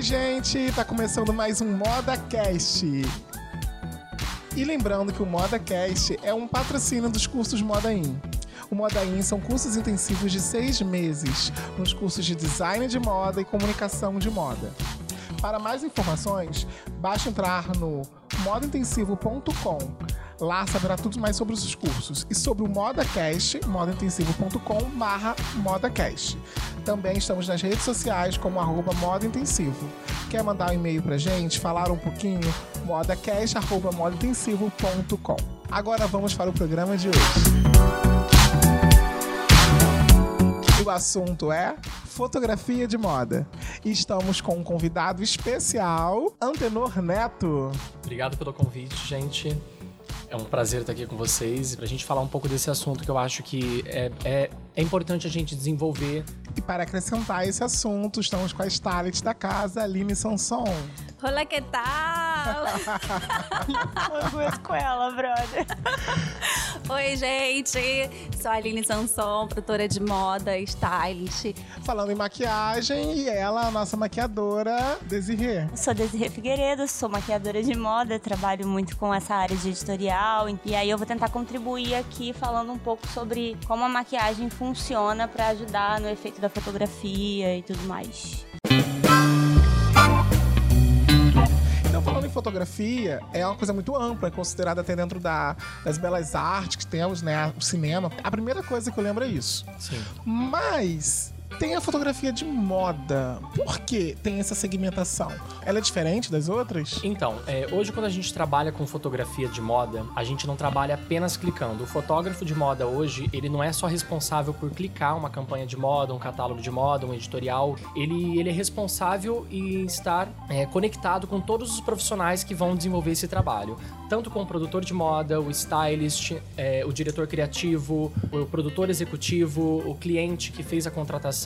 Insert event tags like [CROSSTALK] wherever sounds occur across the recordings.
Oi, gente! Tá começando mais um ModaCast. E lembrando que o ModaCast é um patrocínio dos cursos Moda In. O Moda In são cursos intensivos de seis meses, nos cursos de design de moda e comunicação de moda. Para mais informações, basta entrar no modaintensivo.com. Lá saberá tudo mais sobre os cursos e sobre o ModaCast, modaintensivo.com barra ModaCast. Também estamos nas redes sociais como arroba Moda Intensivo. Quer mandar um e-mail pra gente, falar um pouquinho? modacast, arroba modaintensivo.com. Agora vamos para o programa de hoje. O assunto é fotografia de moda. E estamos com um convidado especial, Antenor Neto. Obrigado pelo convite, gente. É um prazer estar aqui com vocês para a gente falar um pouco desse assunto que eu acho que é, é, é importante a gente desenvolver. E para acrescentar esse assunto, estamos com a stylist da casa, Aline Sanson. Olá, que tal? Vamos com ela, brother. Oi, gente. Sou a Aline Sanson, produtora de moda, stylist. Falando em maquiagem, e ela, a nossa maquiadora, Desirê. Sou Desirê Figueiredo, sou maquiadora de moda, trabalho muito com essa área de editorial. E aí eu vou tentar contribuir aqui falando um pouco sobre como a maquiagem funciona para ajudar no efeito da fotografia e tudo mais. Fotografia, é uma coisa muito ampla, é considerada até dentro da, das belas artes que temos, né? O cinema. A primeira coisa que eu lembro é isso. Sim. Mas tem a fotografia de moda. Por que tem essa segmentação? Ela é diferente das outras? Então, é, hoje quando a gente trabalha com fotografia de moda, a gente não trabalha apenas clicando. O fotógrafo de moda hoje, ele não é só responsável por clicar uma campanha de moda, um catálogo de moda, um editorial. Ele, ele é responsável em estar é, conectado com todos os profissionais que vão desenvolver esse trabalho. Tanto com o produtor de moda, o stylist, é, o diretor criativo, o produtor executivo, o cliente que fez a contratação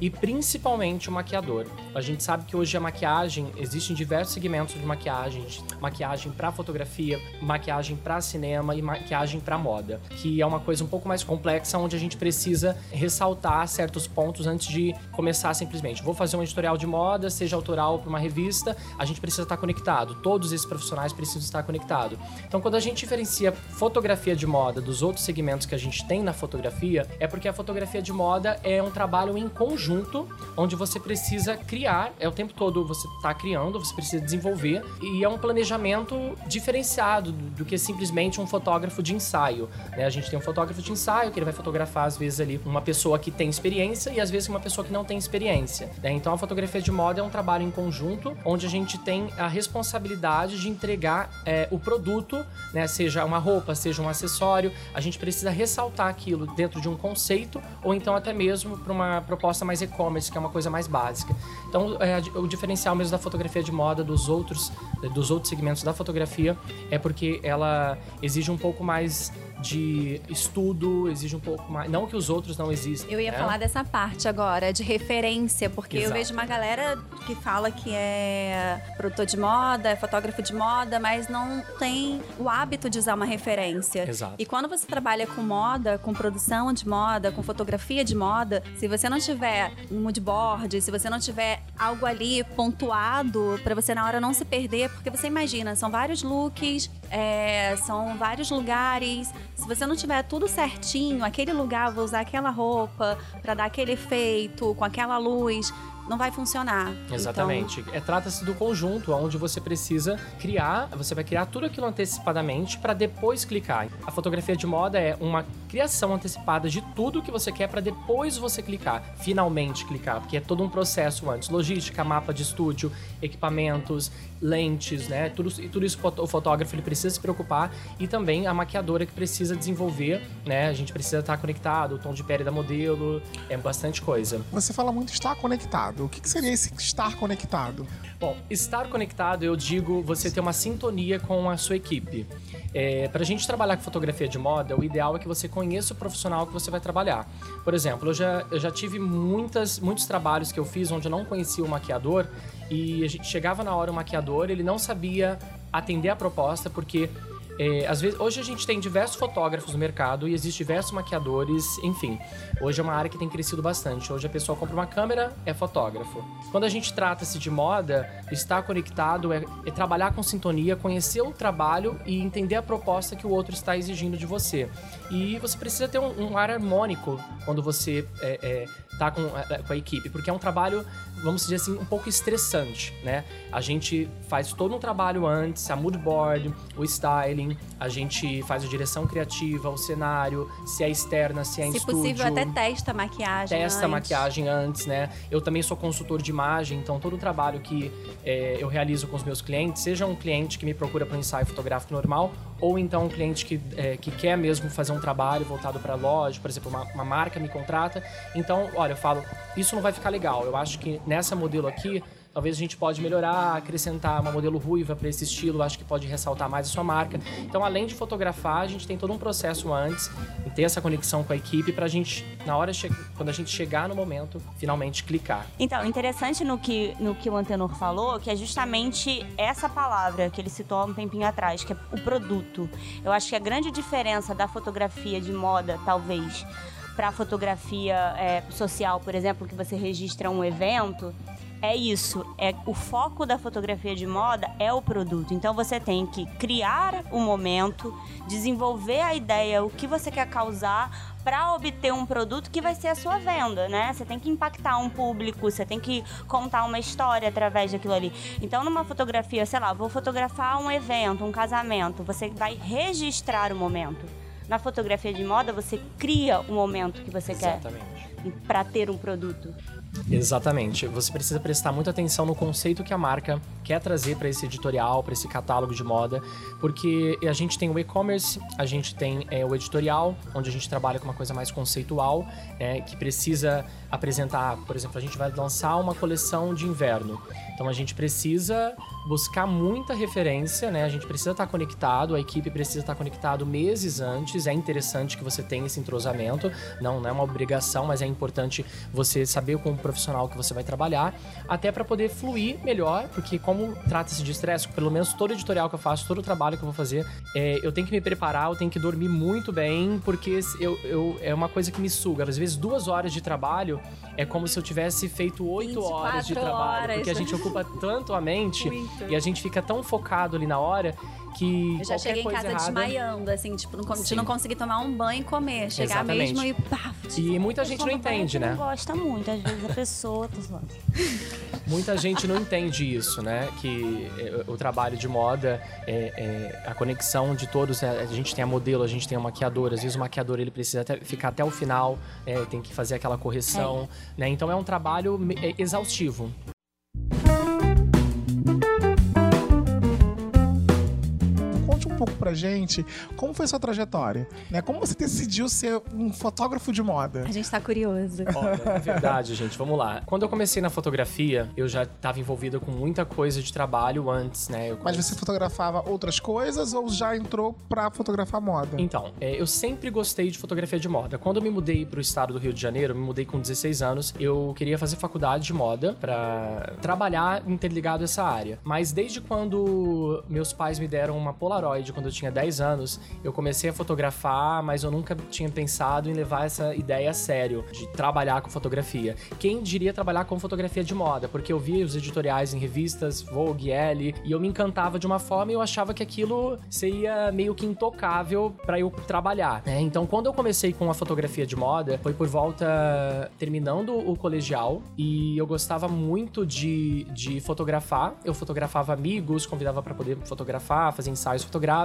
e principalmente o maquiador. A gente sabe que hoje a maquiagem existem diversos segmentos de maquiagem, maquiagem para fotografia, maquiagem para cinema e maquiagem para moda, que é uma coisa um pouco mais complexa onde a gente precisa ressaltar certos pontos antes de começar simplesmente. Vou fazer um editorial de moda, seja autoral para uma revista, a gente precisa estar conectado. Todos esses profissionais precisam estar conectados. Então, quando a gente diferencia fotografia de moda dos outros segmentos que a gente tem na fotografia, é porque a fotografia de moda é um trabalho em conjunto, onde você precisa criar, é o tempo todo você está criando, você precisa desenvolver, e é um planejamento diferenciado do que simplesmente um fotógrafo de ensaio. Né? A gente tem um fotógrafo de ensaio que ele vai fotografar, às vezes, ali uma pessoa que tem experiência e às vezes uma pessoa que não tem experiência. Né? Então a fotografia de moda é um trabalho em conjunto, onde a gente tem a responsabilidade de entregar é, o produto, né? seja uma roupa, seja um acessório, a gente precisa ressaltar aquilo dentro de um conceito, ou então até mesmo para uma proposta mais e-commerce, que é uma coisa mais básica. Então, é, o diferencial mesmo da fotografia de moda dos outros, dos outros segmentos da fotografia é porque ela exige um pouco mais de estudo, exige um pouco mais. Não que os outros não existam. Eu ia né? falar dessa parte agora, de referência, porque Exato. eu vejo uma galera que fala que é produtor de moda, é fotógrafo de moda, mas não tem o hábito de usar uma referência. Exato. E quando você trabalha com moda, com produção de moda, com fotografia de moda, se você não tiver um moodboard, se você não tiver algo ali pontuado para você na hora não se perder, porque você imagina, são vários looks, é, são vários lugares. Se você não tiver tudo certinho, aquele lugar, vou usar aquela roupa para dar aquele efeito, com aquela luz, não vai funcionar. Exatamente. É, Trata-se do conjunto, onde você precisa criar, você vai criar tudo aquilo antecipadamente para depois clicar. A fotografia de moda é uma criação antecipada de tudo que você quer para depois você clicar, finalmente clicar, porque é todo um processo antes. Logística, mapa de estúdio, equipamentos, lentes, né? Tudo, e tudo isso o fotógrafo ele precisa se preocupar e também a maquiadora que precisa desenvolver, né? A gente precisa estar conectado, o tom de pele da modelo, é bastante coisa. Você fala muito estar conectado. O que, que seria esse estar conectado? Bom, estar conectado, eu digo você ter uma sintonia com a sua equipe. É, para a gente trabalhar com fotografia de moda, o ideal é que você conheça o profissional que você vai trabalhar. Por exemplo, eu já, eu já tive muitas, muitos trabalhos que eu fiz onde eu não conhecia o maquiador e a gente chegava na hora o maquiador, ele não sabia atender a proposta porque é, às vezes, hoje a gente tem diversos fotógrafos no mercado e existem diversos maquiadores, enfim. Hoje é uma área que tem crescido bastante. Hoje a pessoa compra uma câmera, é fotógrafo. Quando a gente trata-se de moda, estar conectado é, é trabalhar com sintonia, conhecer o trabalho e entender a proposta que o outro está exigindo de você. E você precisa ter um, um ar harmônico quando você é, é, tá com, é, com a equipe, porque é um trabalho, vamos dizer assim, um pouco estressante, né? A gente faz todo um trabalho antes, a mood board, o styling, a gente faz a direção criativa, o cenário, se é externa, se é em Se estúdio. possível, até testa a maquiagem. Testa a antes. maquiagem antes, né? Eu também sou consultor de imagem, então todo o trabalho que é, eu realizo com os meus clientes, seja um cliente que me procura para um ensaio fotográfico normal, ou então um cliente que, é, que quer mesmo fazer um trabalho voltado para loja, por exemplo, uma, uma marca me contrata. Então, olha, eu falo, isso não vai ficar legal. Eu acho que nessa modelo aqui, talvez a gente pode melhorar, acrescentar uma modelo ruiva para esse estilo, acho que pode ressaltar mais a sua marca. Então, além de fotografar, a gente tem todo um processo antes ter essa conexão com a equipe para a gente, na hora, quando a gente chegar no momento, finalmente clicar. Então, interessante no que, no que o Antenor falou, que é justamente essa palavra que ele citou há um tempinho atrás, que é o produto. Eu acho que a grande diferença da fotografia de moda, talvez, para a fotografia é, social, por exemplo, que você registra um evento, é isso. É o foco da fotografia de moda é o produto. Então você tem que criar o momento, desenvolver a ideia, o que você quer causar para obter um produto que vai ser a sua venda, né? Você tem que impactar um público, você tem que contar uma história através daquilo ali. Então, numa fotografia, sei lá, vou fotografar um evento, um casamento, você vai registrar o momento. Na fotografia de moda, você cria o momento que você Exatamente. quer para ter um produto. Exatamente. Você precisa prestar muita atenção no conceito que a marca quer trazer para esse editorial, para esse catálogo de moda, porque a gente tem o e-commerce, a gente tem é, o editorial, onde a gente trabalha com uma coisa mais conceitual, né, que precisa apresentar, por exemplo, a gente vai lançar uma coleção de inverno. Então a gente precisa buscar muita referência, né? A gente precisa estar conectado, a equipe precisa estar conectado meses antes. É interessante que você tenha esse entrosamento. Não, não é uma obrigação, mas é importante você saber com o profissional que você vai trabalhar, até para poder fluir melhor, porque como trata-se de estresse, pelo menos todo editorial que eu faço, todo o trabalho que eu vou fazer, é, eu tenho que me preparar, eu tenho que dormir muito bem, porque eu, eu, é uma coisa que me suga. Às vezes duas horas de trabalho é como se eu tivesse feito oito horas de 24 trabalho, horas. porque a gente ocupa tanto a mente [LAUGHS] Muito. e a gente fica tão focado ali na hora que Eu já cheguei em casa errada... desmaiando, assim, tipo, não, de não conseguir tomar um banho e comer. Chegar Exatamente. mesmo e pá. E muita gente não entende, né? Não gosta muito, às vezes a pessoa. [LAUGHS] Muita gente não entende isso, né? Que é, o trabalho de moda, é, é, a conexão de todos, né? a gente tem a modelo, a gente tem o maquiador, às vezes o maquiador ele precisa até- ficar até o final, é, tem que fazer aquela correção, né? Então é um trabalho é, exaustivo. Pouco pra gente como foi sua trajetória, né? Como você decidiu ser um fotógrafo de moda? A gente tá curioso. Olha, é [LAUGHS] verdade, gente. Vamos lá. Quando eu comecei na fotografia, eu já estava envolvido com muita coisa de trabalho antes, né? Eu Mas você fotografava outras coisas ou já entrou pra fotografar moda? Então, é, eu sempre gostei de fotografia de moda. Quando eu me mudei pro estado do Rio de Janeiro, eu me mudei com 16 anos, eu queria fazer faculdade de moda pra trabalhar interligado a essa área. Mas desde quando meus pais me deram uma Polaroid, quando eu tinha 10 anos, eu comecei a fotografar, mas eu nunca tinha pensado em levar essa ideia a sério, de trabalhar com fotografia. Quem diria trabalhar com fotografia de moda? Porque eu via os editoriais em revistas, Vogue, Elle, e eu me encantava de uma forma e eu achava que aquilo seria meio que intocável pra eu trabalhar, né? Então, quando eu comecei com a fotografia de moda, foi por volta terminando o colegial e eu gostava muito de, de fotografar. Eu fotografava amigos, convidava pra poder fotografar, fazer ensaios fotográficos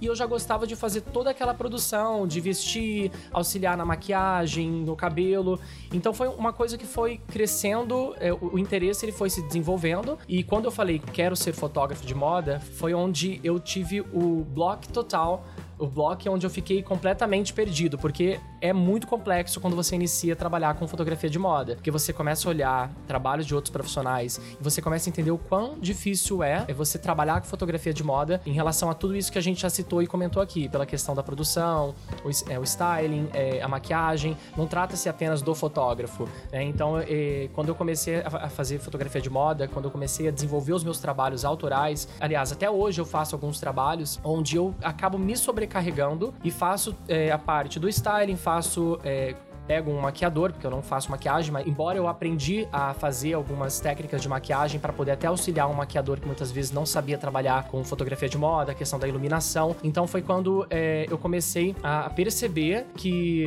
e eu já gostava de fazer toda aquela produção, de vestir, auxiliar na maquiagem, no cabelo. Então foi uma coisa que foi crescendo, é, o, interesse ele foi se desenvolvendo e quando eu falei quero ser fotógrafo de moda, foi onde eu tive o bloco total o bloco onde eu fiquei completamente perdido, porque é muito complexo quando você inicia a trabalhar com fotografia de moda, porque você começa a olhar trabalhos de outros profissionais e você começa a entender o quão difícil é você trabalhar com fotografia de moda em relação a tudo isso que a gente já citou e comentou aqui, pela questão da produção, o, é, o styling, é, a maquiagem. Não trata-se apenas do fotógrafo. Né? Então, é, quando eu comecei a fazer fotografia de moda, quando eu comecei a desenvolver os meus trabalhos autorais, aliás, até hoje eu faço alguns trabalhos onde eu acabo me sobrecarregando e faço é, a parte do styling, é, pego um maquiador, porque eu não faço maquiagem, mas embora eu aprendi a fazer algumas técnicas de maquiagem para poder até auxiliar um maquiador que muitas vezes não sabia trabalhar com fotografia de moda, a questão da iluminação. Então foi quando é, eu comecei a perceber que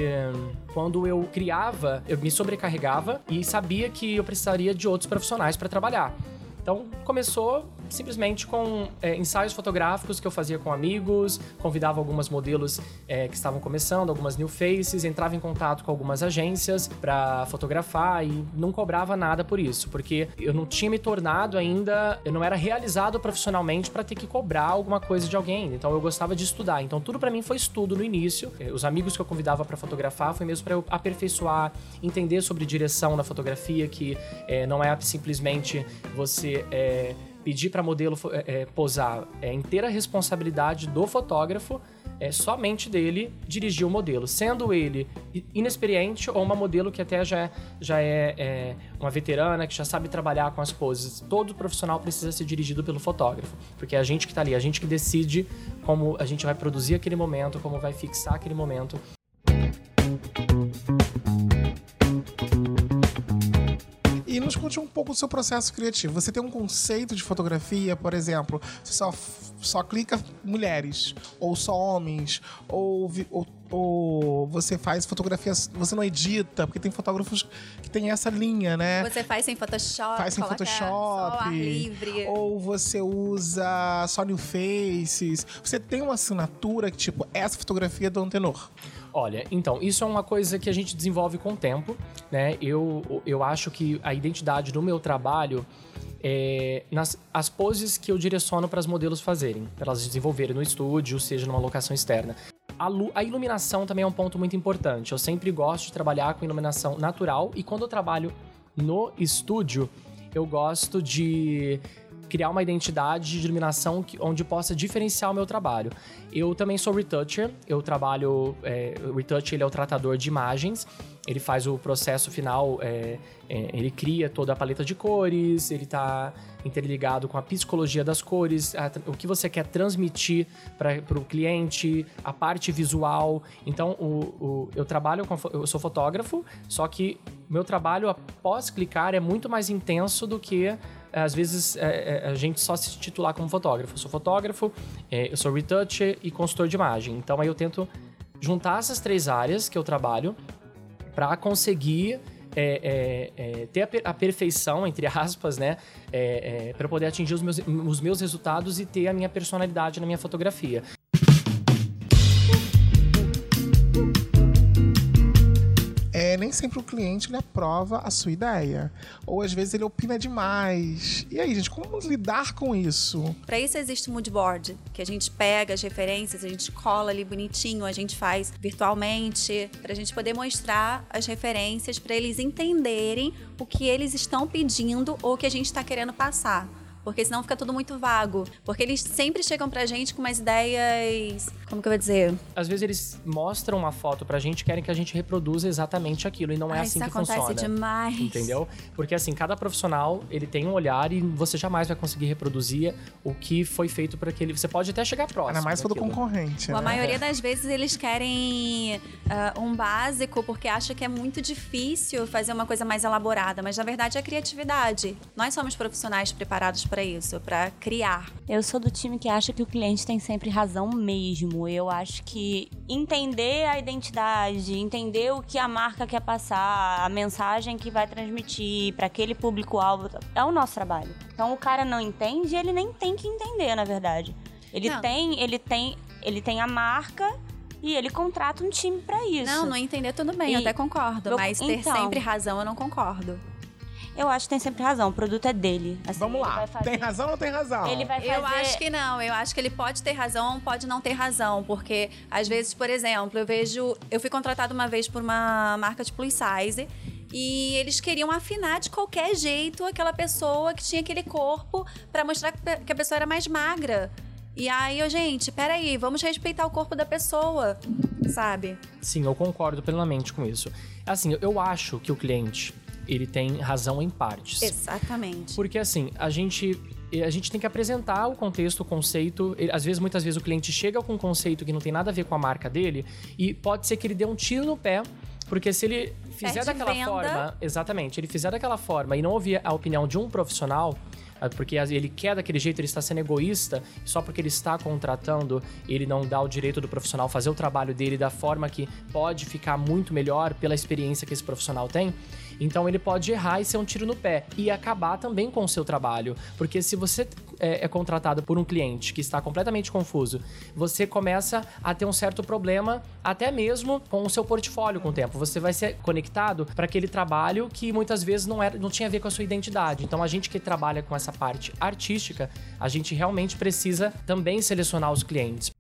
quando eu criava, eu me sobrecarregava e sabia que eu precisaria de outros profissionais para trabalhar. Então começou simplesmente com é, ensaios fotográficos que eu fazia com amigos, convidava algumas modelos é, que estavam começando, algumas new faces, entrava em contato com algumas agências para fotografar e não cobrava nada por isso, porque eu não tinha me tornado ainda, eu não era realizado profissionalmente para ter que cobrar alguma coisa de alguém. Então eu gostava de estudar. Então tudo para mim foi estudo no início. É, os amigos que eu convidava para fotografar foi mesmo para eu aperfeiçoar, entender sobre direção na fotografia, que é, não é simplesmente você é, pedir para modelo é, é, posar é inteira responsabilidade do fotógrafo, é somente dele dirigir o modelo, sendo ele inexperiente ou uma modelo que até já, é, já é, é, uma veterana, que já sabe trabalhar com as poses. Todo profissional precisa ser dirigido pelo fotógrafo, porque é a gente que está ali, a gente que decide como a gente vai produzir aquele momento, como vai fixar aquele momento. E nos conte um pouco do seu processo criativo. Você tem um conceito de fotografia, por exemplo, você só, só clica mulheres, ou só homens, ou, ou, ou você faz fotografias, você não edita, porque tem fotógrafos que tem essa linha, né? Você faz em Photoshop, faz em Photoshop, só ar livre. ou você usa só new faces. Você tem uma assinatura que tipo essa fotografia é do Antenor. Olha, então, isso é uma coisa que a gente desenvolve com o tempo, né? Eu, eu acho que a identidade do meu trabalho é nas as poses que eu direciono para as modelos fazerem, para elas desenvolverem no estúdio, seja numa locação externa. A, a, iluminação também é um ponto muito importante. Eu sempre gosto de trabalhar com iluminação natural e quando eu trabalho no estúdio, eu gosto de criar uma identidade de iluminação que, onde possa diferenciar o meu trabalho. Eu também sou retoucher, eu trabalho. É, o retoucher ele é o tratador de imagens, ele faz o processo final, é, é, ele cria toda a paleta de cores, ele está interligado com a psicologia das cores, a, o que você quer transmitir para o cliente, a parte visual. Então, o, o, eu trabalho com. Eu sou fotógrafo, só que meu trabalho após clicar é muito mais intenso do que às vezes é, é, a gente só se titular como fotógrafo. Eu sou fotógrafo, é, eu sou retoucher e consultor de imagem. Então aí eu tento juntar essas três áreas que eu trabalho para conseguir é, é, é, ter a, a, perfeição, entre aspas, né? É, é, para poder atingir os meus, os meus resultados e ter a minha personalidade na minha fotografia. Nem sempre o cliente ele aprova a sua ideia. Ou às vezes ele opina demais. E aí, gente, como lidar com isso? Para isso existe o mood board, que a gente pega as referências, a gente cola ali bonitinho, a gente faz virtualmente, para a gente poder mostrar as referências para eles entenderem o que eles estão pedindo ou o que a gente está querendo passar porque senão fica tudo muito vago. Porque eles sempre chegam pra gente com umas ideias. Como que eu vou dizer? Às vezes eles mostram uma foto pra gente e querem que a gente reproduza exatamente aquilo. E não é assim que funciona. Isso acontece demais. Entendeu? Porque assim, cada profissional ele tem um olhar e você jamais vai conseguir reproduzir o que foi feito para aquele. Você pode até chegar próximo. Ainda mais do concorrente. Né? A maioria das vezes eles querem uh, um básico porque acham que é muito difícil fazer uma coisa mais elaborada, mas na verdade é criatividade. Nós somos profissionais preparados para isso, para criar. Eu sou do time que acha que o cliente tem sempre razão mesmo. Eu acho que entender a identidade, entender o que a marca quer passar, a mensagem que vai transmitir para aquele público-alvo é o nosso trabalho. Então o cara não entende, ele nem tem que entender, na verdade. Ele não. tem, ele tem, ele tem a marca e ele contrata um time para isso. Não, não entender tudo bem, e, eu até concordo, eu, mas ter então, sempre razão eu não concordo. Eu acho que tem sempre razão. O produto é dele. Assim, Vamos lá. fazer- Tem razão ou não tem razão? Ele vai fazer. Eu acho que não, eu acho que ele pode ter razão, pode não ter razão, porque às vezes, por exemplo, eu vejo, eu fui contratada uma vez por uma marca de plus size e eles queriam afinar de qualquer jeito aquela pessoa que tinha aquele corpo pra mostrar que a pessoa era mais magra. E aí, eu, gente, peraí, vamos respeitar o corpo da pessoa, sabe? Sim, eu concordo plenamente com isso. Assim, eu acho que o cliente, ele tem razão em partes. Exatamente. Porque assim, a gente a gente tem que apresentar o contexto, o conceito. Às vezes, muitas vezes, o cliente chega com um conceito que não tem nada a ver com a marca dele e pode ser que ele dê um tiro no pé. Porque se ele fizer daquela venda. forma, exatamente, ele fizer daquela forma e não ouvir a opinião de um profissional, ah, porque ele quer daquele jeito, ele está sendo egoísta, só porque ele está contratando, ele não dá o direito do profissional fazer o trabalho dele da forma que pode ficar muito melhor pela experiência que esse profissional tem. Então ele pode errar e ser um tiro no pé e acabar também com o seu trabalho, porque se você é, é contratado por um cliente que está completamente confuso, você começa a ter um certo problema até mesmo com o seu portfólio com o tempo. Você vai ser conectado para aquele trabalho que muitas vezes não era, não tinha a ver com a sua identidade. Então a gente que trabalha com essa parte artística, a gente realmente precisa também selecionar os clientes.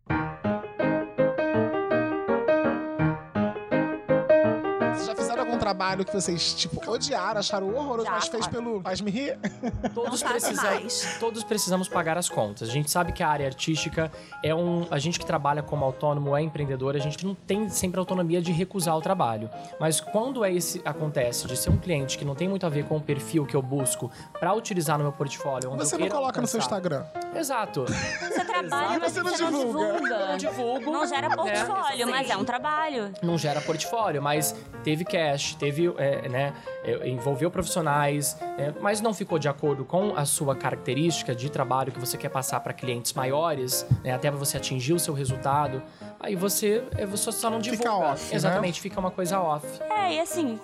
Trabalho que vocês, tipo, odiaram, acharam horroroso, Já, mas fez claro. pelo. Faz me rir? [LAUGHS] Todos, Não faço precisam- mais. todos precisamos pagar as contas. A gente sabe que a área artística é um. A gente que trabalha como autônomo, é empreendedor, a gente não tem sempre autonomia de recusar o trabalho. Mas quando é esse acontece de ser um cliente que não tem muito a ver com o perfil que eu busco para utilizar no meu portfólio, onde Você eu não coloca no seu alcançar- Instagram. Exato. Você trabalha, mas Você você, não não divulga. divulga. Não divulgo. Não gera né? portfólio, mas é um trabalho. não gera portfólio, mas teve cash, teve, é, né, é, envolveu profissionais, é, mas não ficou de acordo com a sua característica de trabalho que você quer passar para clientes maiores, né, até você atingir o seu resultado. Aí você, é, você só não divulga. Fica off, né? Exatamente, fica uma coisa off. É, e assim,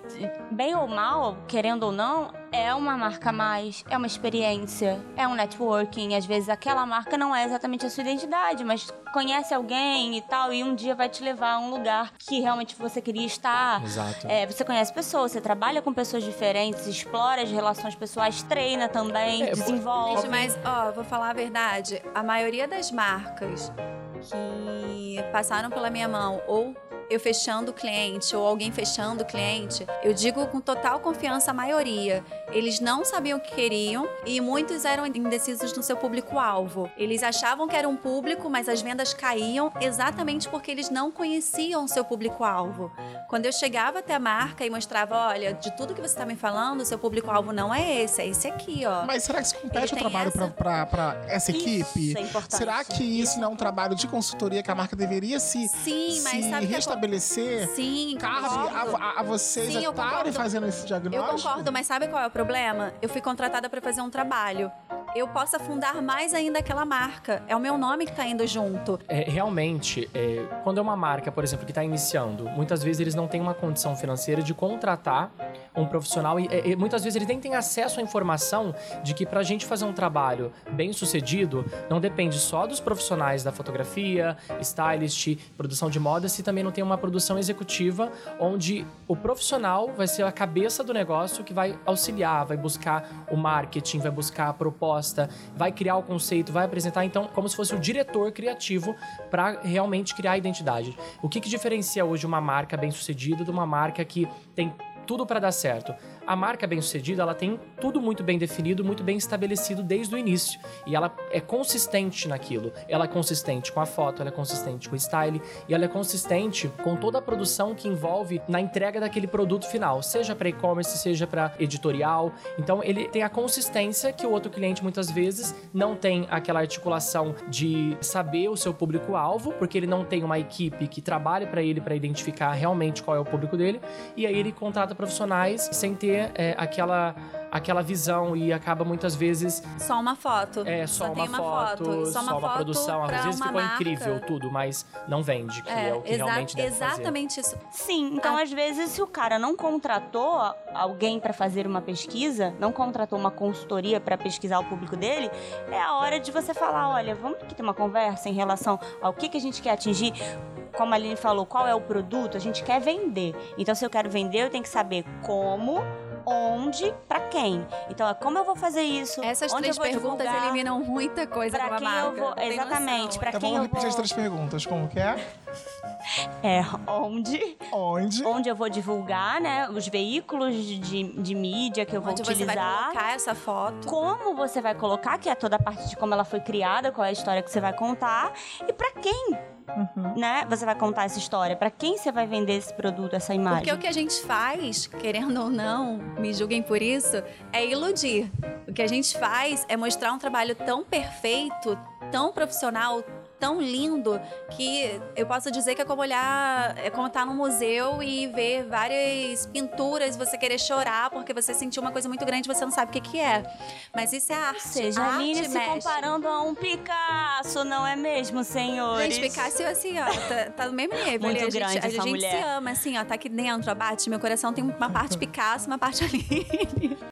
bem ou mal, querendo ou não, é uma marca a mais, é uma experiência, é um networking. Às vezes aquela marca não é exatamente a sua identidade, mas conhece alguém e tal, e um dia vai te levar a um lugar que realmente você queria estar. Exato. É, você conhece pessoas, você trabalha com pessoas diferentes, explora as relações pessoais, treina também, É, desenvolve. Gente, mas, ó, vou falar a verdade. A maioria das marcas que passaram pela minha mão, ou eu fechando o cliente, ou alguém fechando o cliente, eu digo com total confiança a maioria. Eles não sabiam o que queriam e muitos eram indecisos no seu público-alvo. Eles achavam que era um público, mas as vendas caíam exatamente porque eles não conheciam o seu público-alvo. Quando eu chegava até a marca e mostrava, olha, de tudo que você está me falando, o seu público-alvo não é esse, é esse aqui, ó. Mas será que isso compete o trabalho essa- pra essa Isso equipe? é importante. Será que isso não é um trabalho de consultoria que a marca deveria se, Sim, mas se sabe que restabelecer? Sim, Cabe a, a- vocês Sim, eu estarem concordo. fazendo esse Eu diagnóstico? concordo, mas sabe qual é o problema? Eu fui contratada para fazer um trabalho. Eu posso afundar mais ainda aquela marca. É o meu nome que tá indo junto. É, realmente, é, quando é uma marca, por exemplo, que está iniciando, muitas vezes eles não têm uma condição financeira de contratar um profissional e, e muitas vezes eles nem têm acesso à informação de que para a gente fazer um trabalho bem sucedido, não depende só dos profissionais da fotografia, stylist, produção de moda, se também não tem uma produção executiva onde o profissional vai ser a cabeça do negócio que vai auxiliar, vai buscar o marketing, vai buscar a proposta, vai criar o conceito, vai apresentar, então, como se fosse o diretor criativo para realmente criar a identidade. O que, que diferencia hoje uma marca bem-sucedida de uma marca que tem tudo para dar certo. A marca bem-sucedida, ela tem tudo muito bem definido, muito bem estabelecido desde o início. E ela é consistente naquilo. Ela é consistente com a foto, ela é consistente com o style, e ela é consistente com toda a produção que envolve na entrega daquele produto final, seja para e-commerce, seja para editorial. Então, ele tem a consistência que o outro cliente muitas vezes não tem aquela articulação de saber o seu público-alvo, porque ele não tem uma equipe que trabalhe para ele para identificar realmente qual é o público dele, e aí ele contrata profissionais sem ter é, aquela aquela visão e acaba muitas vezes Só uma foto. é só, tem uma, foto, Só uma, foto produção, às vezes uma ficou marca. incrível tudo, mas não vende, que é, o que realmente deve fazer. exatamente isso. Sim, então Ah. às vezes se o cara não contratou alguém para fazer uma pesquisa, não contratou uma consultoria para pesquisar o público dele, é a hora de você falar, olha, vamos aqui ter uma conversa em relação ao que, que a gente quer atingir. Como a Aline falou, qual é o produto? A gente quer vender. Então se eu quero vender, eu tenho que saber como, onde, pra quem. Então, é como eu vou fazer isso? Essas onde três eu vou perguntas divulgar, eliminam muita coisa Pra quem marca. eu vou. Exatamente, pra Então quem vamos eu repetir vou. as três perguntas. Como que é? É, onde? Onde? Onde eu vou divulgar, né? Os veículos de, de mídia que eu vou Onde você vai utilizar. colocar essa foto. como você vai colocar, que é toda a parte de como ela foi criada, qual é a história que você vai contar e pra quem, Uhum. né? Você vai contar essa história, Pra quem você vai vender esse produto, essa imagem. Porque o que a gente faz, querendo ou não, me julguem por isso, é iludir. O que a gente faz é mostrar um trabalho tão perfeito, tão profissional, tão lindo, que eu posso dizer que é como olhar, é como estar num museu e ver várias pinturas, você querer chorar porque você sentiu uma coisa muito grande e você não sabe o que, que é. Mas isso é arte. Seja, a a Aline se mexe. comparando a um Picasso, não é mesmo, senhores? Gente, Picasso assim, ó, tá, tá no mesmo nível. Muito ali. a grande a essa gente mulher. se ama, assim, ó, tá aqui dentro, abate. Meu coração tem uma parte Picasso, uma parte Aline.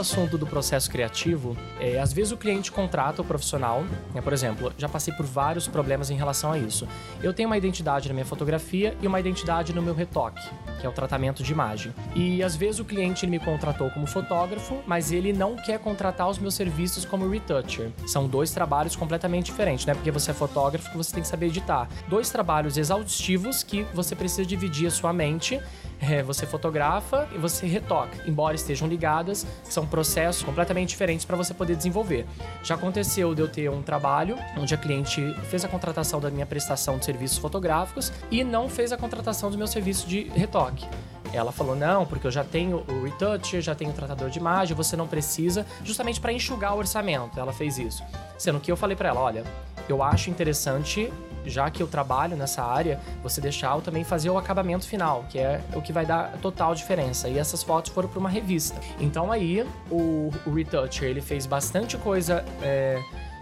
Assunto do processo criativo, é, às vezes o cliente contrata o profissional, né, por exemplo, já passei por vários problemas em relação a isso. Eu tenho uma identidade na minha fotografia e uma identidade no meu retoque, que é o tratamento de imagem. E às vezes o cliente me contratou como fotógrafo, mas ele não quer contratar os meus serviços como retoucher. São dois trabalhos completamente diferentes, né? Porque você é fotógrafo você tem que saber editar. Dois trabalhos exaustivos que você precisa dividir a sua mente é, você fotografa e você retoca, embora estejam ligadas, são processos completamente diferentes para você poder desenvolver. Já aconteceu de eu ter um trabalho onde a cliente fez a contratação da minha prestação de serviços fotográficos e não fez a contratação do meu serviço de retoque. Ela falou: não, porque eu já tenho o retoucher, já tenho o tratador de imagem, você não precisa, justamente para enxugar o orçamento. Ela fez isso. Sendo que eu falei para ela: olha, eu acho interessante já que eu trabalho nessa área, você deixar eu também fazer o acabamento final, que é o que vai dar total diferença. E essas fotos foram para uma revista. Então aí o, o retoucher ele fez bastante coisa. é,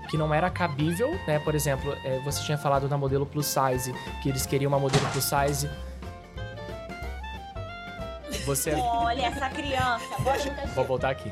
que não era cabível, né? Por exemplo, é, você tinha falado na modelo plus size, que eles queriam uma modelo plus size. Você Olha essa criança, Vou voltar aqui.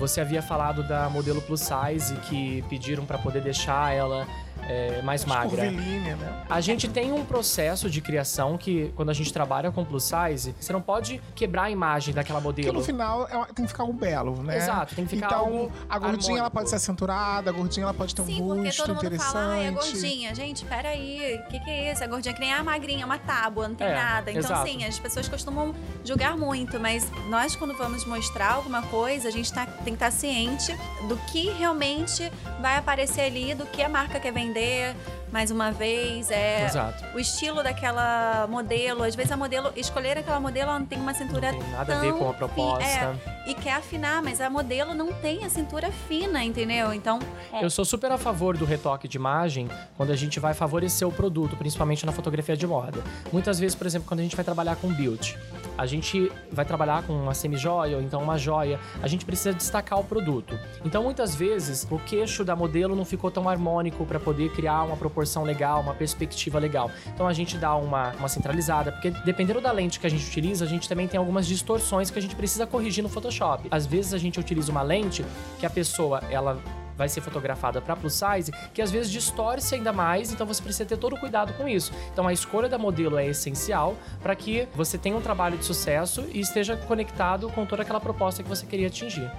Você havia falado da modelo plus size que pediram para poder deixar ela é, mais magra. Curvilínea, né? A gente tem um processo de criação que, quando a gente trabalha com plus size, você não pode quebrar a imagem daquela Porque modelo. no final é tem que ficar um belo, né? Exato, tem que ficar então, algo a gordinha ela pode ser acinturada, a gordinha ela pode ter Sim, um porque todo mundo interessante. fala, ah, é gordinha. Gente, peraí, o que, que é isso? É gordinha que nem a magrinha, é uma tábua, não tem É, nada. Então, exato. assim, as pessoas costumam julgar muito, mas nós, quando vamos mostrar alguma coisa, a gente tá- tem que estar ciente do que realmente vai aparecer ali, do que a marca quer vender aprender mais uma vez, é Exato. o estilo daquela modelo. Às vezes a modelo, escolher aquela modelo, ela não tem uma cintura Não tem nada a ver tão com a proposta. é, e quer afinar, mas a modelo não tem a cintura fina, entendeu? Então, Eu sou super a favor do retoque de imagem quando a gente vai favorecer o produto, principalmente na fotografia de moda. Muitas vezes, por exemplo, quando a gente vai trabalhar com build, a gente vai trabalhar com uma semi-joia ou então uma joia, a gente precisa destacar o produto. Então, muitas vezes, o queixo da modelo não ficou tão harmônico para poder criar uma proporção legal, uma perspectiva legal. Então, a gente dá uma, uma centralizada, porque dependendo da lente que a gente utiliza, a gente também tem algumas distorções que a gente precisa corrigir no Photoshop. Às vezes, a gente utiliza uma lente que a pessoa, ela vai ser fotografada para plus size, que às vezes distorce ainda mais, então você precisa ter todo o cuidado com isso. Então a escolha da modelo é essencial para que você tenha um trabalho de sucesso e esteja conectado com toda aquela proposta que você queria atingir.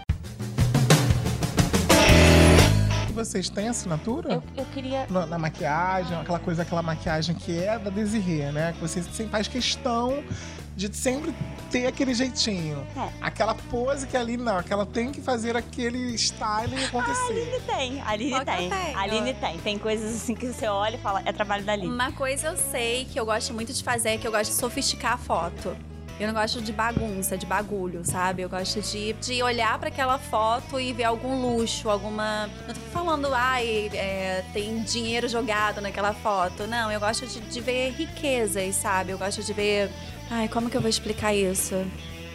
Vocês têm assinatura? Eu, eu queria. Na, na maquiagem, aquela coisa, aquela maquiagem que é da Desirê, né? Que você sempre faz questão de sempre ter aquele jeitinho. É. Aquela pose que ali não, que ela tem que fazer aquele styling acontecer. Tem, a Aline Qual que eu tem. A Aline tem. Tem coisas assim que você olha e fala, é trabalho da Aline. Uma coisa eu sei que eu gosto muito de fazer é que eu gosto de sofisticar a foto. Eu não gosto de bagunça, de bagulho, sabe? Eu gosto de, de olhar para aquela foto e ver algum luxo, alguma. Não tô falando, ai, é, tem dinheiro jogado naquela foto. Não, eu gosto de, de ver riquezas, sabe? Eu gosto de ver. Ai, como que eu vou explicar isso?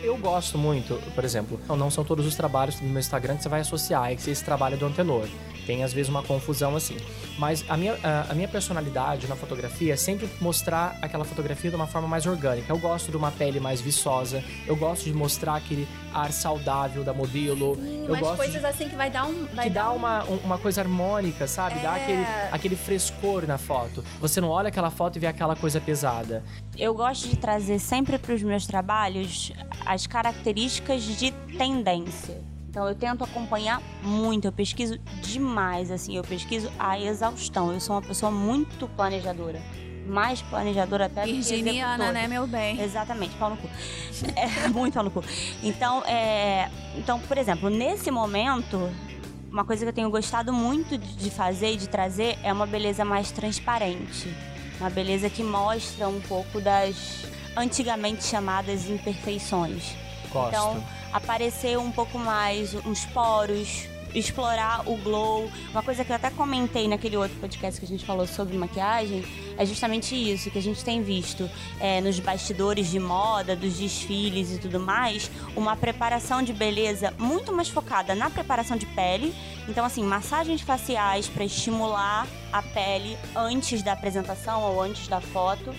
Eu gosto muito, por exemplo, não, são todos os trabalhos no meu Instagram que você vai associar, é que esse trabalho é do Antenor. Tem às vezes uma confusão assim. Mas a minha, a, a minha personalidade na fotografia é sempre mostrar aquela fotografia de uma forma mais orgânica. Eu gosto de uma pele mais viçosa, eu gosto de mostrar aquele ar saudável da modelo. Sim, eu umas gosto coisas de, assim que vai dar um. Vai que dar dá um- uma, um- uma coisa harmônica, sabe? Dá É. aquele, aquele frescor na foto. Você não olha aquela foto e vê aquela coisa pesada. Eu gosto de trazer sempre para os meus trabalhos as características de tendência. Então eu tento acompanhar muito, eu pesquiso demais, assim, eu pesquiso a exaustão. Eu sou uma pessoa muito planejadora, mais planejadora até do que Virginiana, né, meu bem? Exatamente, pau no cu. É, [LAUGHS] muito pau no cu. Então, é, então, por exemplo, nesse momento, uma coisa que eu tenho gostado muito de de fazer e de trazer é uma beleza mais transparente. Uma beleza que mostra um pouco das antigamente chamadas imperfeições. Gosto. Então, aparecer um pouco mais uns poros, explorar o glow. Uma coisa que eu até comentei naquele outro podcast que a gente falou sobre maquiagem é justamente isso que a gente tem visto é, nos bastidores de moda, dos desfiles e tudo mais, uma preparação de beleza muito mais focada na preparação de pele. Então, assim, massagens faciais para estimular a pele antes da apresentação ou antes da foto.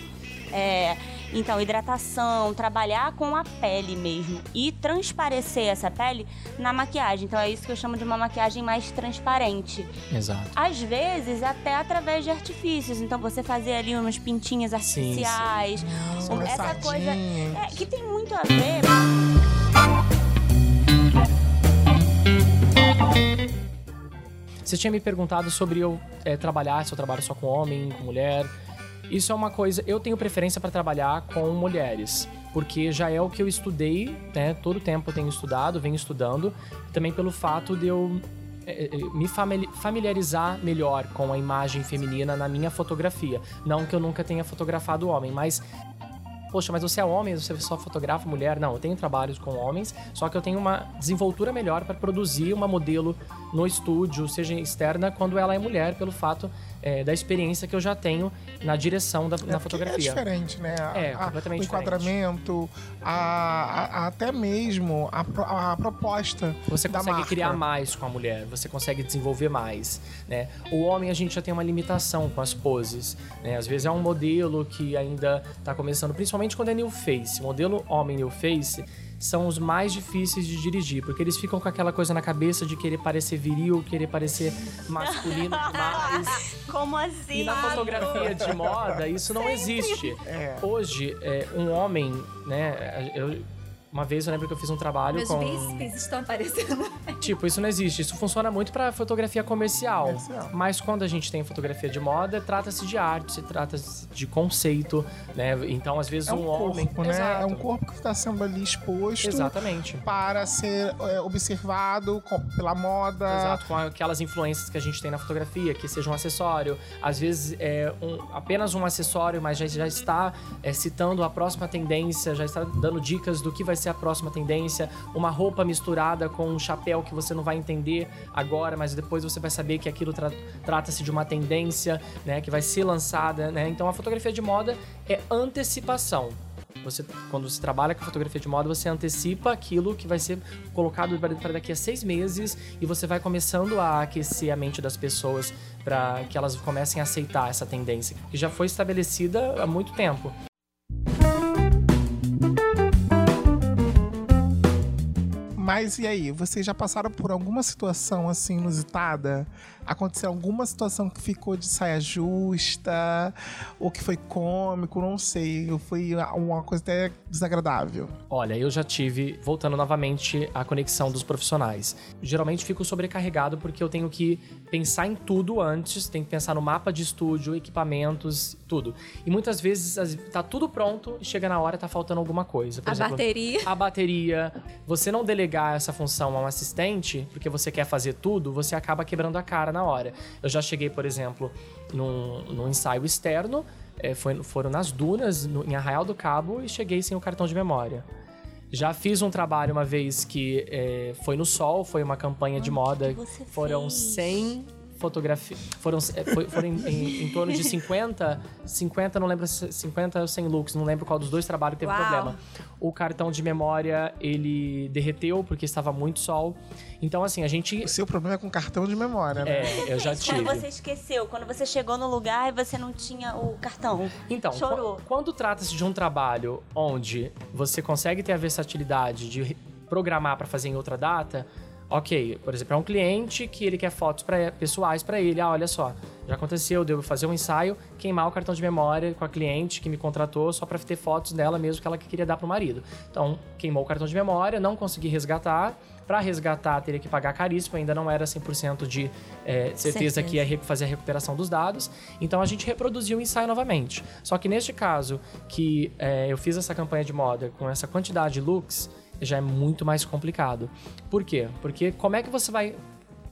É, então, hidratação, trabalhar com a pele mesmo e transparecer essa pele na maquiagem. Então, é isso que eu chamo de uma maquiagem mais transparente. Exato. Às vezes, até através de artifícios. Então, você fazer ali umas pintinhas sim. artificiais. um- Umas essa coisa é, que tem muito a ver. Você tinha me perguntado sobre eu é, trabalhar, se eu trabalho só com homem, com mulher. Isso é uma coisa. Eu tenho preferência para trabalhar com mulheres, porque já é o que eu estudei, né? Todo tempo eu tenho estudado, venho estudando. Também pelo fato de eu é, é, me famili- familiarizar melhor com a imagem feminina na minha fotografia. Não que eu nunca tenha fotografado homem, mas Poxa, mas você é homem, você só fotografa mulher? Não, eu tenho trabalhos com homens, só que eu tenho uma desenvoltura melhor para produzir uma modelo no estúdio, seja externa, quando ela é mulher, pelo fato é, da experiência que eu já tenho na direção da, É na porque É fotografia. diferente, né? A- É, a- completamente O enquadramento, a, a- até mesmo a, a proposta Você consegue marca. criar mais com a mulher, você consegue desenvolver mais, né? O homem a gente já tem uma limitação com as poses, né? Às vezes é um modelo que ainda tá começando, principalmente quando é new face. Modelo homem new face são os mais difíceis de dirigir, porque eles ficam com aquela coisa na cabeça de querer parecer viril, querer parecer masculino [LAUGHS] demais. Como assim? E na fotografia de moda, isso não existe. É. Hoje, é, um homem, né? Eu, uma vez eu lembro que eu fiz um trabalho Meus com. estão aparecendo. [LAUGHS] Tipo, isso não existe. Isso funciona muito pra fotografia comercial. Comercial. Mas quando a gente tem fotografia de moda, trata-se de arte, se trata de conceito, né? Então, às vezes, É um, homem. corpo, né? Exato. É um corpo que está sendo ali exposto Exatamente. para ser é, observado com- pela moda. Exato, com aquelas influências que a gente tem na fotografia, que seja um acessório. Às vezes é um- apenas um acessório, mas já, já está é, citando a próxima tendência, já está dando dicas do que vai ser a próxima tendência. Uma roupa misturada com um chapéu que você não vai entender agora, mas depois você vai saber que aquilo tra- trata-se de uma tendência, né, que vai ser lançada, né? Então a fotografia de moda é antecipação. Você, quando você trabalha com fotografia de moda, você antecipa aquilo que vai ser colocado para daqui a seis meses e você vai começando a aquecer a mente das pessoas para que elas comecem a aceitar essa tendência que já foi estabelecida há muito tempo. Mas e aí, vocês já passaram por alguma situação assim inusitada? Aconteceu alguma situação que ficou de saia justa? Ou que foi cômico? Não sei. Foi uma coisa até desagradável? Olha, eu já tive, voltando novamente à conexão dos profissionais. Geralmente fico sobrecarregado porque eu tenho que pensar em tudo antes, tenho que pensar no mapa de estúdio, equipamentos, tudo. E muitas vezes tá tudo pronto e chega na hora tá faltando alguma coisa. Por A exemplo, bateria. a bateria. Você não delegar essa função a um assistente, porque você quer fazer tudo, você acaba quebrando a cara na hora. Eu já cheguei, por exemplo, num, num ensaio externo, eh, foi- foram nas dunas, no- em Arraial do Cabo, e cheguei sem o cartão de memória. Já fiz um trabalho uma vez que eh, foi no sol, foi uma campanha de moda. Foram fez? 100 fotografia. Foram, é, foi- foram em, em- em torno de 50, 50, não lembro se 50 ou 100 looks, não lembro qual dos dois trabalhos teve Uau. problema. O cartão de memória, ele derreteu porque estava muito sol. Então, assim, a gente. O seu problema é com cartão de memória, né? É, eu já tive. Quando você esqueceu, quando você chegou no lugar e você não tinha o cartão. Então, Chorou. qu- quando trata-se de um trabalho onde você consegue ter a versatilidade de programar para fazer em outra data, ok. Por exemplo, é um cliente que ele quer fotos pra, pessoais para ele. Ah, olha só, já aconteceu, deu fazer um ensaio, queimar o cartão de memória com a cliente que me contratou só para ter fotos dela mesmo que ela queria dar pro marido. Então, queimou o cartão de memória, não consegui resgatar. Para resgatar, teria que pagar caríssimo, ainda não era 100% de eh, certeza, Certeza. que ia fazer a recuperação dos dados. Então a gente reproduziu o ensaio novamente. Só que neste caso, que eh, eu fiz essa campanha de moda com essa quantidade de looks, já é muito mais complicado. Por quê? Porque como é que você vai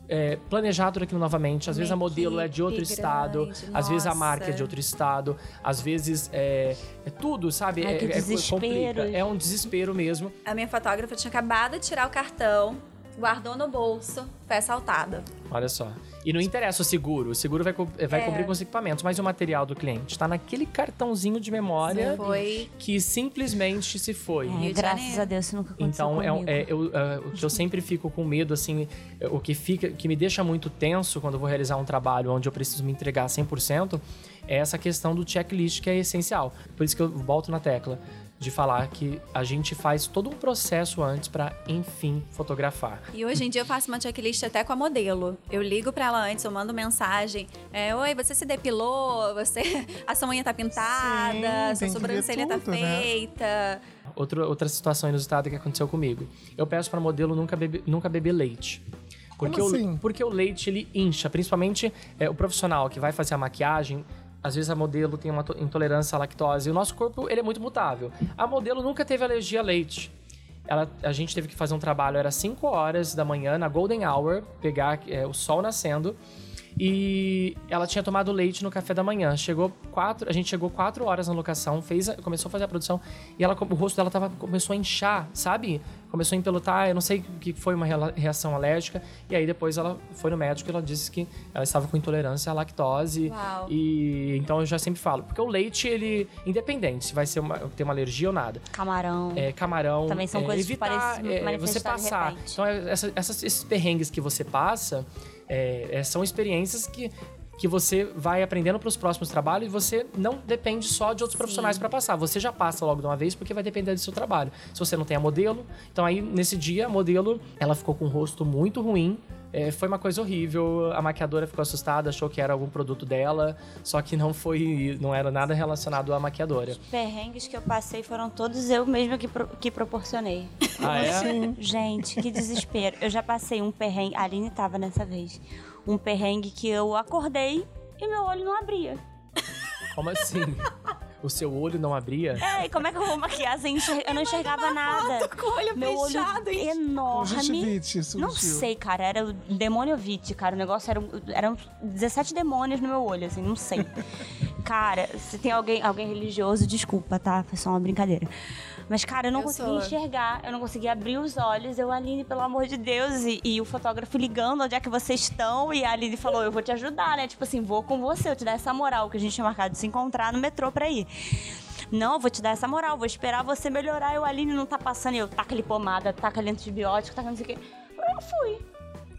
eh, planejar tudo aquilo novamente? Às vezes a modelo é de outro equipe estado, grande, às vezes a nossa. marca é de outro estado, às vezes é, é tudo, sabe? Ai, é, que é- é-. É um desespero mesmo. A minha fotógrafa tinha acabado de tirar o cartão, guardou no bolso, foi assaltada. Olha só. E não interessa o seguro, o seguro vai, co- vai É. cobrir com os equipamentos, mas o material do cliente está naquele cartãozinho de memória Foi. que simplesmente se foi. É, graças a Deus isso nunca aconteceu Então, é, comigo. é, eu, é, o que eu sempre fico com medo, assim, é, o que, fica, que me deixa muito tenso quando eu vou realizar um trabalho onde eu preciso me entregar 100%, é essa questão do checklist que é essencial. Por isso que eu volto na tecla de falar que a gente faz todo um processo antes para, enfim, fotografar. E hoje em dia eu faço uma checklist até com a modelo. Eu ligo pra ela antes, eu mando mensagem. É, Oi, você se depilou? Você... [LAUGHS] A sua unha tá pintada? Sim, sua sobrancelha tá tudo, né? feita? Outra, outra situação inusitada que aconteceu comigo. Eu peço para modelo nunca, bebe, nunca beber leite. Porque, Como o, assim? porque o leite ele incha, principalmente é, o profissional que vai fazer a maquiagem. Às vezes a modelo tem uma to- intolerância à lactose. O nosso corpo ele é muito mutável. A modelo nunca teve alergia a leite. Ela, a gente teve que fazer um trabalho, era 5 horas da manhã, na Golden Hour, pegar é, o sol nascendo. E ela tinha tomado leite no café da manhã. Chegou quatro, a gente chegou quatro horas na locação, fez, começou a fazer a produção e ela, o rosto dela tava, começou a inchar, sabe? Começou a empelotar, eu não sei o que foi uma reação alérgica. E aí depois ela foi no médico e ela disse que ela estava com intolerância à lactose. Uau. E então eu já sempre falo, porque o leite, ele, independente se vai ser uma, ter uma alergia ou nada, Camarão. é, camarão. Também são é, coisas que evitar, parecem é, você passar. Então, é, essa- essas- esses perrengues que você passa é, é, são experiências que, que você vai aprendendo para os próximos trabalhos e você não depende só de outros profissionais para passar. Você já passa logo de uma vez porque vai depender do seu trabalho. Se você não tem a modelo, então aí nesse dia a modelo ela ficou com um rosto muito ruim. É, foi uma coisa horrível. A maquiadora ficou assustada, achou que era algum produto dela, só que não foi, não era nada relacionado à maquiadora. Perrengues que eu passei foram todos eu mesma que, pro- que proporcionei. Ah, é? Gente, que desespero. Eu já passei um perrengue. A Aline tava nessa vez. Um perrengue que eu acordei e meu olho não abria. Como assim? O seu olho não abria? É, e como é que eu vou maquiar sem enxergar? Eu não enxergava nada. Com o olho Meu olho fechado. hein? enorme. Surgiu. Não sei, cara. Era o demoniovite, cara. O negócio era. Eram 17 demônios no meu olho, assim, não sei. Cara, se tem alguém, alguém religioso, desculpa, tá? Foi só uma brincadeira. Mas, cara, eu não Eu conseguia sou. enxergar, eu não conseguia abrir os olhos. Eu, Aline, pelo amor de Deus, e, e o fotógrafo ligando onde é que vocês estão. E a Aline falou: Eu vou te ajudar, né? Tipo assim, vou com você, eu te dar essa moral que a gente tinha marcado de se encontrar no metrô pra ir. Não, eu vou te dar essa moral, vou esperar você melhorar. Eu, Aline, não tá passando. E eu, taca ali pomada, taca ali antibiótico, taca não sei o quê. Eu fui.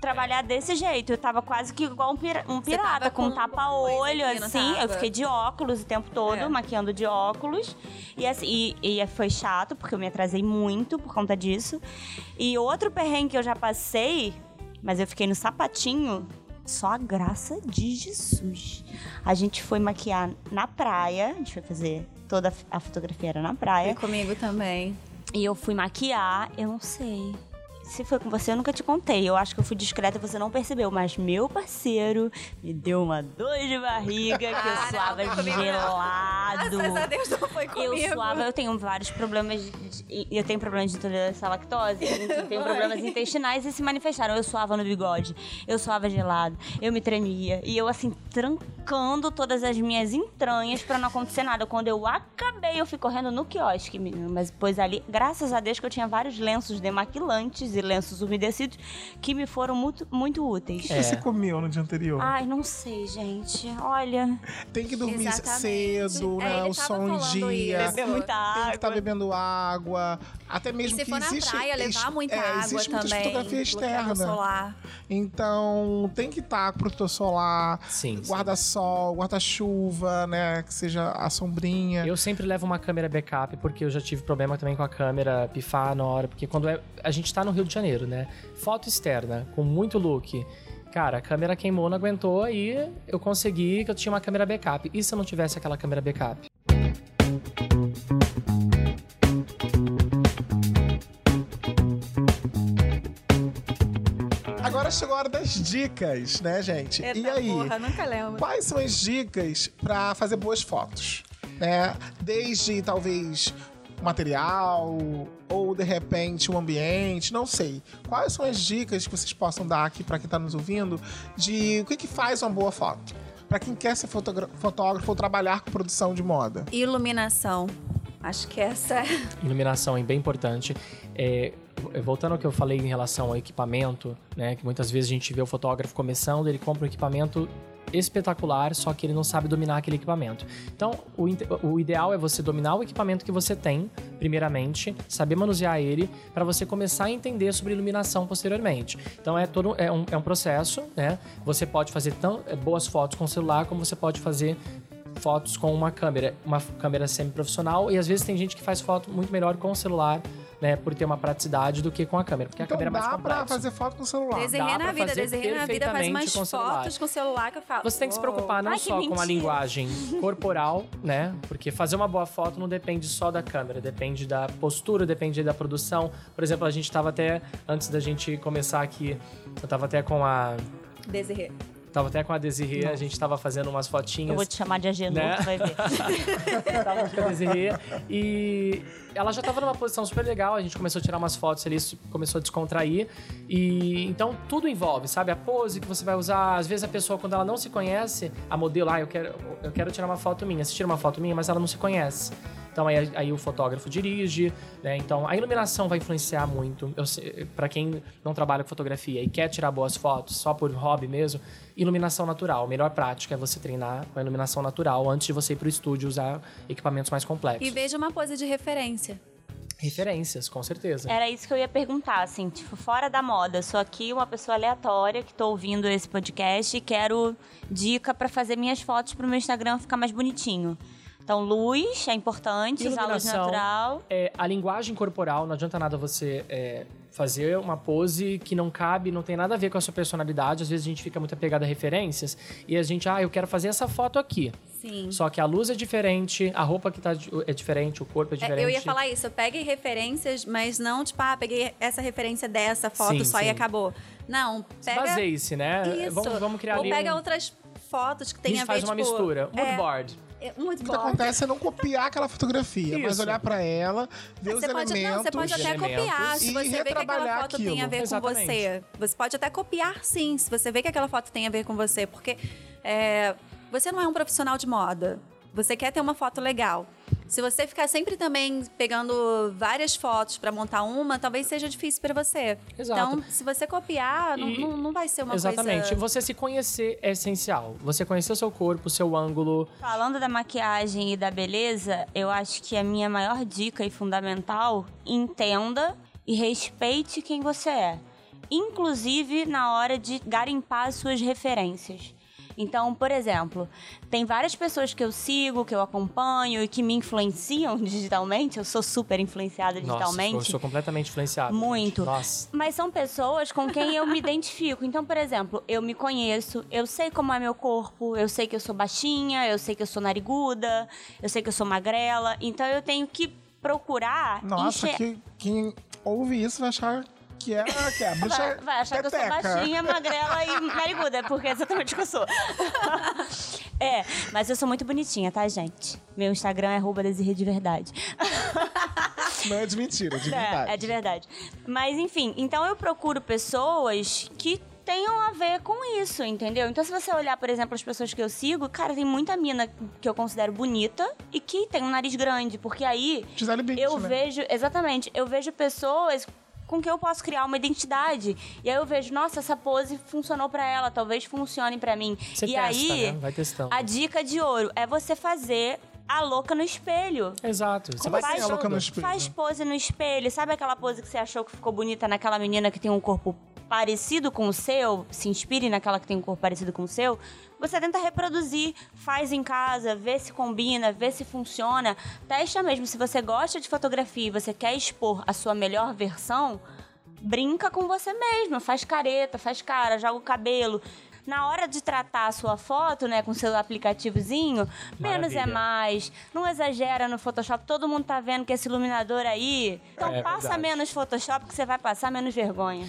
Trabalhar desse jeito. Eu tava quase que igual um, pira- um pirata, tava com um com tapa-olho, assim. Eu tava? fiquei de óculos o tempo todo, É. maquiando de óculos. E, assim, e, e foi chato, porque eu me atrasei muito por conta disso. E outro perrengue que eu já passei, mas eu fiquei no sapatinho, só a graça de Jesus. A gente foi maquiar na praia, a gente foi fazer toda a fotografia era na praia. comigo também. E eu fui maquiar, eu não sei. Se foi com você, eu nunca te contei. Eu acho que eu fui discreta e você não percebeu. Mas meu parceiro me deu uma dor de barriga que eu Ah, não, suava comigo, não. gelado. Graças a Deus não foi comigo. Eu suava, eu tenho vários problemas. de- eu tenho problemas de intolerância à lactose, eu [LAUGHS] tenho problemas intestinais e se manifestaram. Eu suava no bigode, eu suava gelado, eu me tremia. E eu, assim, trancando todas as minhas entranhas pra não acontecer nada. Quando eu acabei, eu fui correndo no quiosque, menino. Mas depois ali, graças a Deus que eu tinha vários lenços demaquilantes, e lenços umedecidos que me foram muito, muito úteis. O que É. você comeu no dia anterior? Ai, não sei, gente. Olha, Tem que dormir Exatamente. cedo, É, né? O som em dia. isso. beber muita Tem que água. estar bebendo água. Até E mesmo se que for na existe. praia, ex- levar muita é, água também. fotografia externa. solar. Então tem que estar com protetor solar, guarda-sol, guarda-chuva, né? Que seja a sombrinha. Eu sempre levo uma câmera backup, porque eu já tive problema também com a câmera pifar na hora. Porque quando é, a gente tá no Rio de Janeiro, né? Foto externa, com muito look. Cara, a câmera queimou, não aguentou, aí eu consegui que eu tinha uma câmera backup. E se eu não tivesse aquela câmera backup? Agora chegou a hora das dicas, né, gente? e aí? porra, nunca lembro. Quais são as dicas pra fazer boas fotos? Né? Desde talvez material ou de repente o ambiente, não sei. Quais são as dicas que vocês possam dar aqui pra quem tá nos ouvindo de o que, que faz uma boa foto? Pra quem quer ser fotógrafo ou trabalhar com produção de moda. Iluminação. Acho que essa é. [LAUGHS] Iluminação é bem importante. É, voltando ao que eu falei em relação ao equipamento, né? Que muitas vezes a gente vê o fotógrafo começando, ele compra um equipamento espetacular, só que ele não sabe dominar aquele equipamento. Então, o, o ideal é você dominar o equipamento que você tem, primeiramente, saber manusear ele, para você começar a entender sobre iluminação posteriormente. Então, é todo é um, é um processo, né? Você pode fazer tão é, boas fotos com o celular, como você pode fazer fotos com uma câmera, uma câmera semi-profissional, e às vezes tem gente que faz foto muito melhor com o celular, né, por ter uma praticidade do que com a câmera, porque Então a câmera é mais dá pra complexa. fazer foto com o celular. Desenhei dá na vida, fazer desenhei na vida, faz umas com fotos com o celular que eu falo. Você tem que se preocupar não Ai, só com a linguagem [LAUGHS] corporal, né? Porque fazer uma boa foto não depende só da câmera, depende da postura, depende da produção. Por exemplo, a gente tava até, antes da gente começar aqui, eu tava até com a. Desirê. Tava até com a Desirê, a gente tava fazendo umas fotinhas. Eu vou te chamar de Agenor, Né? tu vai ver. [LAUGHS] tava com a Desirê e ela já tava numa posição super legal, a gente começou a tirar umas fotos ali, começou a descontrair e então tudo envolve, sabe? A pose que você vai usar, às vezes a pessoa quando ela não se conhece, a modelo, ah, eu quero, eu quero tirar uma foto minha, você tira uma foto minha, mas ela não se conhece. Então aí, aí o fotógrafo dirige, né? Então a iluminação vai influenciar muito. Pra quem não trabalha com fotografia e quer tirar boas fotos só por hobby mesmo, iluminação natural. A melhor prática é você treinar com a iluminação natural antes de você ir pro estúdio usar equipamentos mais complexos. E veja uma pose de referência. Referências, com certeza. Era isso que eu ia perguntar, assim, tipo, fora da moda. Sou aqui uma pessoa aleatória que tô ouvindo esse podcast e quero dica pra fazer minhas fotos pro meu Instagram ficar mais bonitinho. Então, luz é importante, usar luz natural. É, a linguagem corporal, não adianta nada você é, fazer uma pose que não cabe, não tem nada a ver com a sua personalidade. Às vezes a gente fica muito apegado a referências e a gente, ah, eu quero fazer essa foto aqui. Sim. Só que a luz é diferente, a roupa que tá é diferente, o corpo é É, diferente. eu ia falar isso, eu peguei referências, mas não, tipo, ah, peguei essa referência dessa foto Sim, só e sim. acabou. Não, pega. Baseie-se, né? Isso. Vamos, vamos criar Ou ali pega um... outras fotos que A tem gente a ver, faz uma tipo, mistura. é, Moodboard. É, um O que moodboard. acontece é não copiar aquela fotografia, mas Isso. olhar pra ela, ver os Você pode, elementos. não, você pode até copiar. Se e você vê que aquela retrabalhar foto tem a aquilo. ver Exatamente. com você. Você pode até copiar, sim, se você vê que aquela foto tem a ver com você. Porque é, você não é um profissional de moda. Você quer ter uma foto legal. Se você ficar sempre também pegando várias fotos pra montar uma, talvez seja difícil pra você. Exato. Então, se você copiar, não, E- não, não vai ser uma Exatamente. coisa... Você se conhecer é essencial. Você conhecer o seu corpo, o seu ângulo. Falando da maquiagem e da beleza, eu acho que a minha maior dica e fundamental, entenda e respeite quem você é. Inclusive na hora de garimpar as suas referências. Então, por exemplo, tem várias pessoas que eu sigo, que eu acompanho e que me influenciam [LAUGHS] digitalmente. Eu sou super influenciada digitalmente. Nossa, eu sou completamente influenciado. Muito. Nossa. Mas são pessoas com quem eu me identifico. Então, por exemplo, eu me conheço, eu sei como é meu corpo, eu sei que eu sou baixinha, eu sei que eu sou nariguda, eu sei que eu sou magrela. Então, eu tenho que procurar Nossa, enxer- que, quem ouve isso vai achar que é, que é a bruxa Vai, vai achar que eu sou baixinha, magrela e nariguda, porque é exatamente o que eu sou. [LAUGHS] é, mas eu sou muito bonitinha, tá, gente? Meu Instagram é arroba de verdade. [LAUGHS] Não é de mentira, é de verdade. É, é de verdade. Mas enfim, então eu procuro pessoas que tenham a ver com isso, entendeu? Então se você olhar, por exemplo, as pessoas que eu sigo, cara, tem muita mina que eu considero bonita e que tem um nariz grande, porque aí Gisele Bündchen, eu né? vejo, exatamente, eu vejo pessoas com quem eu posso criar uma identidade. E aí eu vejo, nossa, essa pose funcionou pra ela, talvez funcione pra mim. Você e testa, aí, né? Vai testando. a dica de ouro é você fazer a louca no espelho. Exato. Você vai assim, a louca no espelho? Faz pose no espelho. Sabe aquela pose que você achou que ficou bonita naquela menina que tem um corpo parecido com o seu? Se inspire naquela que tem um corpo parecido com o seu. Você tenta reproduzir, faz em casa, vê se combina, vê se funciona. Testa mesmo. Se você gosta de fotografia e você quer expor a sua melhor versão, brinca com você mesma. Faz careta, faz cara, joga o cabelo. Na hora de tratar a sua foto, né, com seu aplicativozinho, menos é Maravilha. mais. Não exagera no Photoshop. Todo mundo tá vendo que esse iluminador aí. Então É passa verdade. menos Photoshop que você vai passar menos vergonha.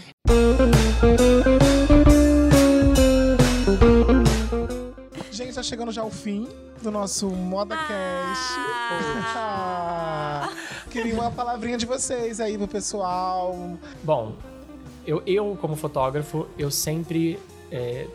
Gente, tá chegando já ao fim do nosso ModaCast. Ah. Queria uma palavrinha de vocês aí pro pessoal. Bom, eu, eu como fotógrafo, eu sempre é,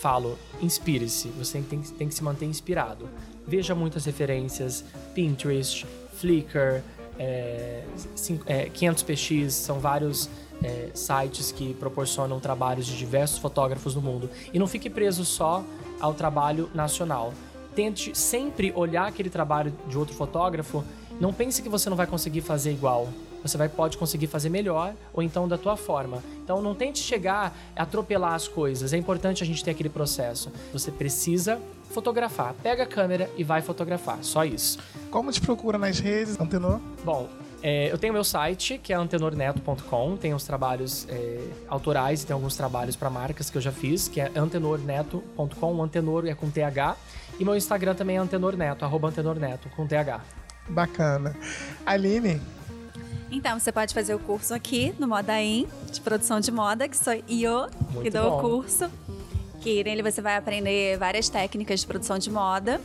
falo, inspire-se. Você tem, que- tem que se manter inspirado. Veja muitas referências, Pinterest, Flickr, é, cin- é, 500px, são vários é, sites que proporcionam trabalhos de diversos fotógrafos no mundo. E não fique preso só ao trabalho nacional. Tente sempre olhar aquele trabalho de outro fotógrafo. Não pense que você não vai conseguir fazer igual. Você vai, pode conseguir fazer melhor ou então da tua forma. Então não tente chegar a atropelar as coisas. É importante a gente ter aquele processo. Você precisa fotografar. Pega a câmera e vai fotografar. Só isso. Como te procura nas redes, Antenor? Bom, é, eu tenho meu site, que é antenorneto.com. Tem os trabalhos é, autorais e tem alguns trabalhos para marcas que eu já fiz, que é antenorneto.com. Antenor é com TH. E meu Instagram também é antenorneto, arroba antenorneto, com TH. Bacana. Aline, Então, você pode fazer o curso aqui no Modain, de produção de moda, que sou eu que dou bom. o curso. Que nele você vai aprender várias técnicas de produção de moda.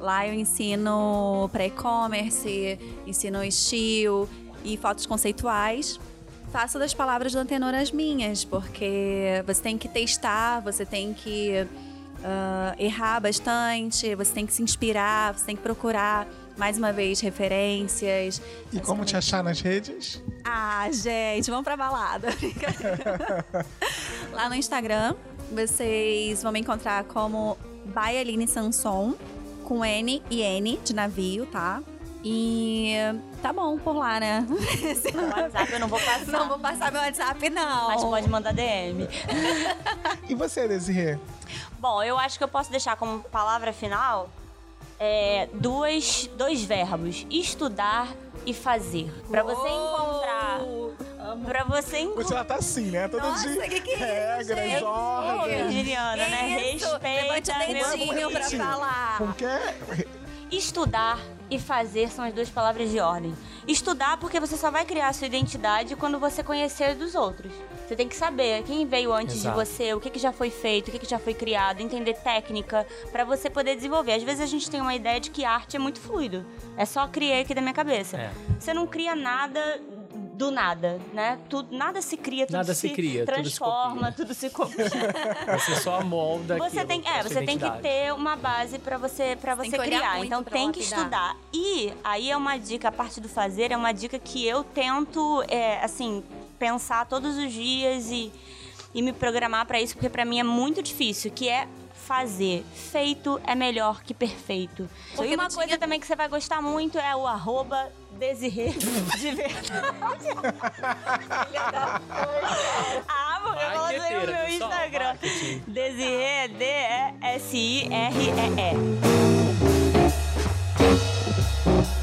Lá eu ensino para e-commerce, ensino estilo e fotos conceituais. Faço das palavras do Antenor as minhas, porque você tem que testar, você tem que ah, errar bastante, você tem que se inspirar, você tem que procurar, mais uma vez, referências. e como te achar nas redes? Ah, gente, vamos pra balada. [LAUGHS] Lá no Instagram, vocês vão me encontrar como Baialine Sanson, com N e N de navio, tá? E tá bom por lá, né? WhatsApp eu não vou passar. Não vou passar meu WhatsApp, não. Mas pode mandar DM. E você, Desirê? Bom, eu acho que eu posso deixar como palavra final é, duas, dois verbos: estudar e fazer. Pra você encontrar. Pra você encontrar. Você ela tá assim, né? Toda Nossa, de que que é isso, regras, gente? Ordens. Né? Isso, Respeita. levante o meu dedinho pra falar. Com que? Estudar e fazer são as duas palavras de ordem. Estudar porque você só vai criar a sua identidade quando você conhecer dos outros. Você tem que saber quem veio antes Exato. de você, o que, que já foi feito, o que, que já foi criado, entender técnica pra você poder desenvolver. Às vezes a gente tem uma ideia de que arte é muito fluido. É só criar aqui da minha cabeça. É. Você não cria nada do nada, né? Tudo, nada se cria, tudo Nada se cria, tudo se transforma, copia. tudo se copia. [LAUGHS] Você só molda Você tem, é, você tem que ter uma base pra você para você criar. Então tem que estudar. E aí é uma dica, a parte do fazer é uma dica que eu tento, é, assim, pensar todos os dias e, e me programar pra isso, porque pra mim é muito difícil, que é fazer. Feito é melhor que perfeito. Porque e uma não coisa tinha- também que você vai gostar muito é o arroba Desirê de verdade. Filha da porra. Ah, porque eu coloquei o meu Instagram. Desirê, D-E-S-I-R-E-E. e e